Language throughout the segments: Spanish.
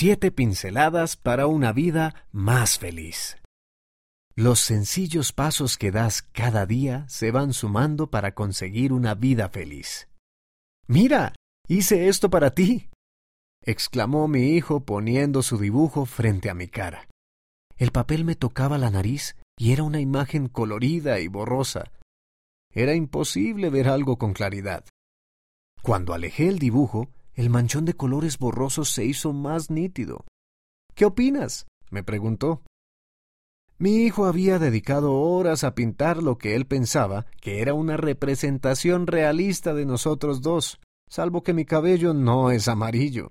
Siete pinceladas para una vida más feliz. Los sencillos pasos que das cada día se van sumando para conseguir una vida feliz. Mira, hice esto para ti, exclamó mi hijo poniendo su dibujo frente a mi cara. El papel me tocaba la nariz y era una imagen colorida y borrosa. Era imposible ver algo con claridad. Cuando alejé el dibujo, el manchón de colores borrosos se hizo más nítido. ¿Qué opinas? me preguntó. Mi hijo había dedicado horas a pintar lo que él pensaba que era una representación realista de nosotros dos, salvo que mi cabello no es amarillo.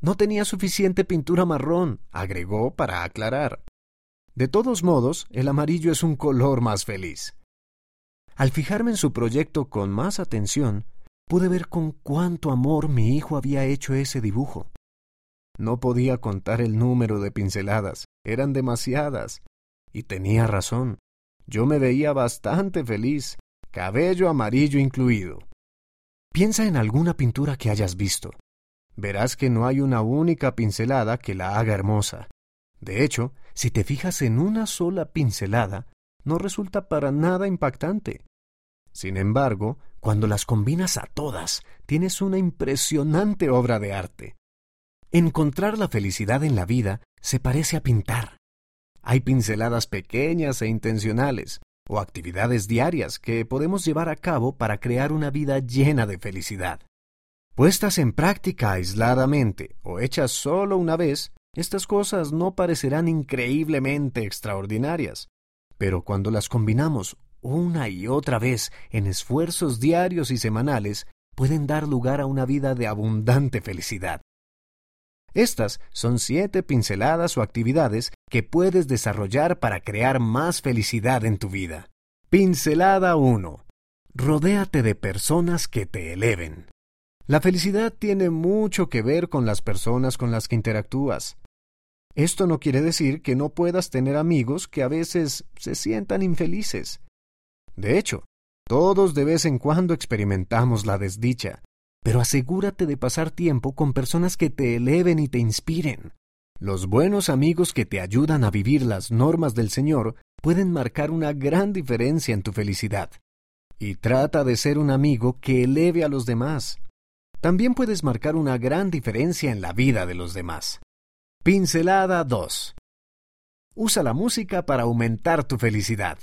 No tenía suficiente pintura marrón, agregó para aclarar. De todos modos, el amarillo es un color más feliz. Al fijarme en su proyecto con más atención, pude ver con cuánto amor mi hijo había hecho ese dibujo. No podía contar el número de pinceladas, eran demasiadas. Y tenía razón. Yo me veía bastante feliz, cabello amarillo incluido. Piensa en alguna pintura que hayas visto. Verás que no hay una única pincelada que la haga hermosa. De hecho, si te fijas en una sola pincelada, no resulta para nada impactante. Sin embargo, cuando las combinas a todas, tienes una impresionante obra de arte. Encontrar la felicidad en la vida se parece a pintar. Hay pinceladas pequeñas e intencionales, o actividades diarias que podemos llevar a cabo para crear una vida llena de felicidad. Puestas en práctica aisladamente o hechas solo una vez, estas cosas no parecerán increíblemente extraordinarias, pero cuando las combinamos una y otra vez en esfuerzos diarios y semanales, pueden dar lugar a una vida de abundante felicidad. Estas son siete pinceladas o actividades que puedes desarrollar para crear más felicidad en tu vida. Pincelada 1. Rodéate de personas que te eleven. La felicidad tiene mucho que ver con las personas con las que interactúas. Esto no quiere decir que no puedas tener amigos que a veces se sientan infelices. De hecho, todos de vez en cuando experimentamos la desdicha, pero asegúrate de pasar tiempo con personas que te eleven y te inspiren. Los buenos amigos que te ayudan a vivir las normas del Señor pueden marcar una gran diferencia en tu felicidad. Y trata de ser un amigo que eleve a los demás. También puedes marcar una gran diferencia en la vida de los demás. Pincelada 2. Usa la música para aumentar tu felicidad.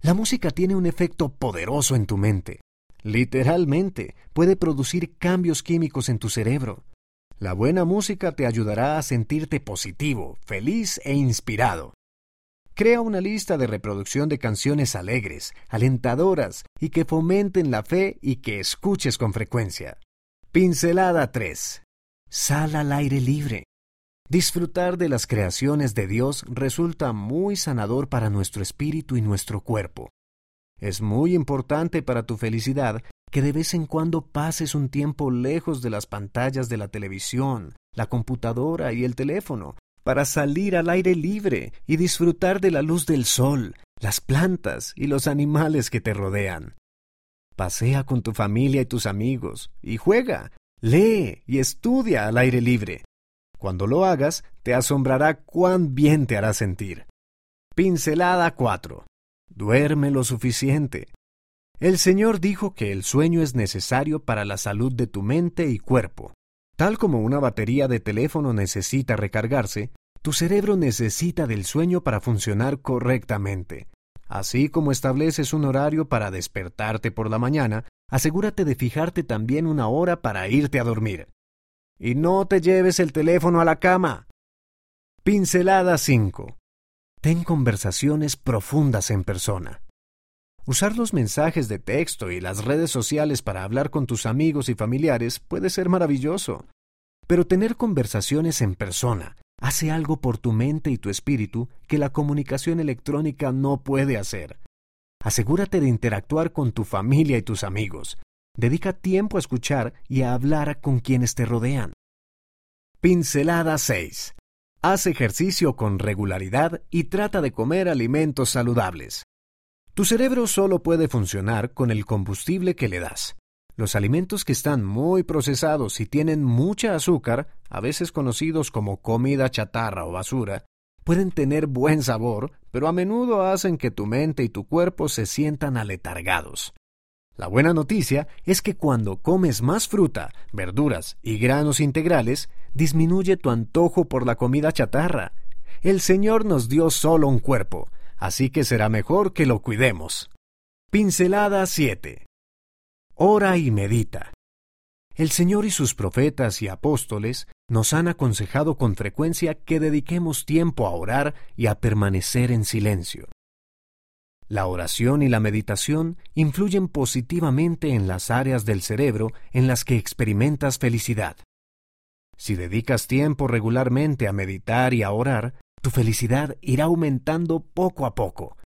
La música tiene un efecto poderoso en tu mente. Literalmente, puede producir cambios químicos en tu cerebro. La buena música te ayudará a sentirte positivo, feliz e inspirado. Crea una lista de reproducción de canciones alegres, alentadoras y que fomenten la fe y que escuches con frecuencia. Pincelada 3. Sal al aire libre. Disfrutar de las creaciones de Dios resulta muy sanador para nuestro espíritu y nuestro cuerpo. Es muy importante para tu felicidad que de vez en cuando pases un tiempo lejos de las pantallas de la televisión, la computadora y el teléfono, para salir al aire libre y disfrutar de la luz del sol, las plantas y los animales que te rodean. Pasea con tu familia y tus amigos, y juega, lee y estudia al aire libre. Cuando lo hagas, te asombrará cuán bien te hará sentir. Pincelada 4. Duerme lo suficiente. El Señor dijo que el sueño es necesario para la salud de tu mente y cuerpo. Tal como una batería de teléfono necesita recargarse, tu cerebro necesita del sueño para funcionar correctamente. Así como estableces un horario para despertarte por la mañana, asegúrate de fijarte también una hora para irte a dormir. Y no te lleves el teléfono a la cama. Pincelada 5. Ten conversaciones profundas en persona. Usar los mensajes de texto y las redes sociales para hablar con tus amigos y familiares puede ser maravilloso, pero tener conversaciones en persona hace algo por tu mente y tu espíritu que la comunicación electrónica no puede hacer. Asegúrate de interactuar con tu familia y tus amigos. Dedica tiempo a escuchar y a hablar con quienes te rodean. Pincelada 6. Haz ejercicio con regularidad y trata de comer alimentos saludables. Tu cerebro solo puede funcionar con el combustible que le das. Los alimentos que están muy procesados y tienen mucha azúcar a veces conocidos como comida chatarra o basura, pueden tener buen sabor, pero a menudo hacen que tu mente y tu cuerpo se sientan aletargados. La buena noticia es que cuando comes más fruta, verduras y granos integrales, disminuye tu antojo por la comida chatarra. El Señor nos dio solo un cuerpo, así que será mejor que lo cuidemos. Pincelada 7. Ora y medita. El Señor y sus profetas y apóstoles nos han aconsejado con frecuencia que dediquemos tiempo a orar y a permanecer en silencio. La oración y la meditación influyen positivamente en las áreas del cerebro en las que experimentas felicidad. Si dedicas tiempo regularmente a meditar y a orar, tu felicidad irá aumentando poco a poco.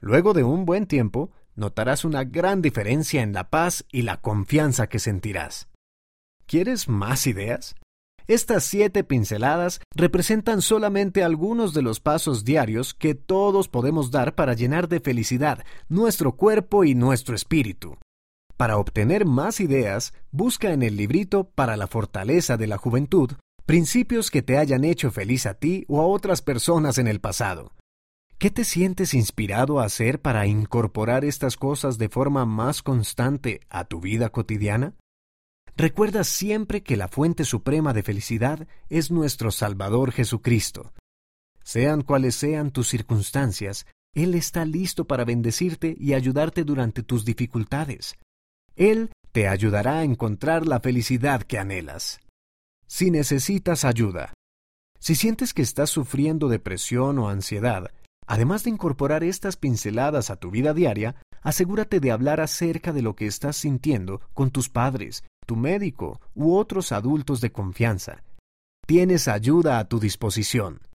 Luego de un buen tiempo, notarás una gran diferencia en la paz y la confianza que sentirás. ¿Quieres más ideas? Estas siete pinceladas representan solamente algunos de los pasos diarios que todos podemos dar para llenar de felicidad nuestro cuerpo y nuestro espíritu. Para obtener más ideas, busca en el librito Para la fortaleza de la juventud principios que te hayan hecho feliz a ti o a otras personas en el pasado. ¿Qué te sientes inspirado a hacer para incorporar estas cosas de forma más constante a tu vida cotidiana? Recuerda siempre que la fuente suprema de felicidad es nuestro Salvador Jesucristo. Sean cuales sean tus circunstancias, Él está listo para bendecirte y ayudarte durante tus dificultades. Él te ayudará a encontrar la felicidad que anhelas. Si necesitas ayuda, si sientes que estás sufriendo depresión o ansiedad, además de incorporar estas pinceladas a tu vida diaria, asegúrate de hablar acerca de lo que estás sintiendo con tus padres, tu médico u otros adultos de confianza. Tienes ayuda a tu disposición.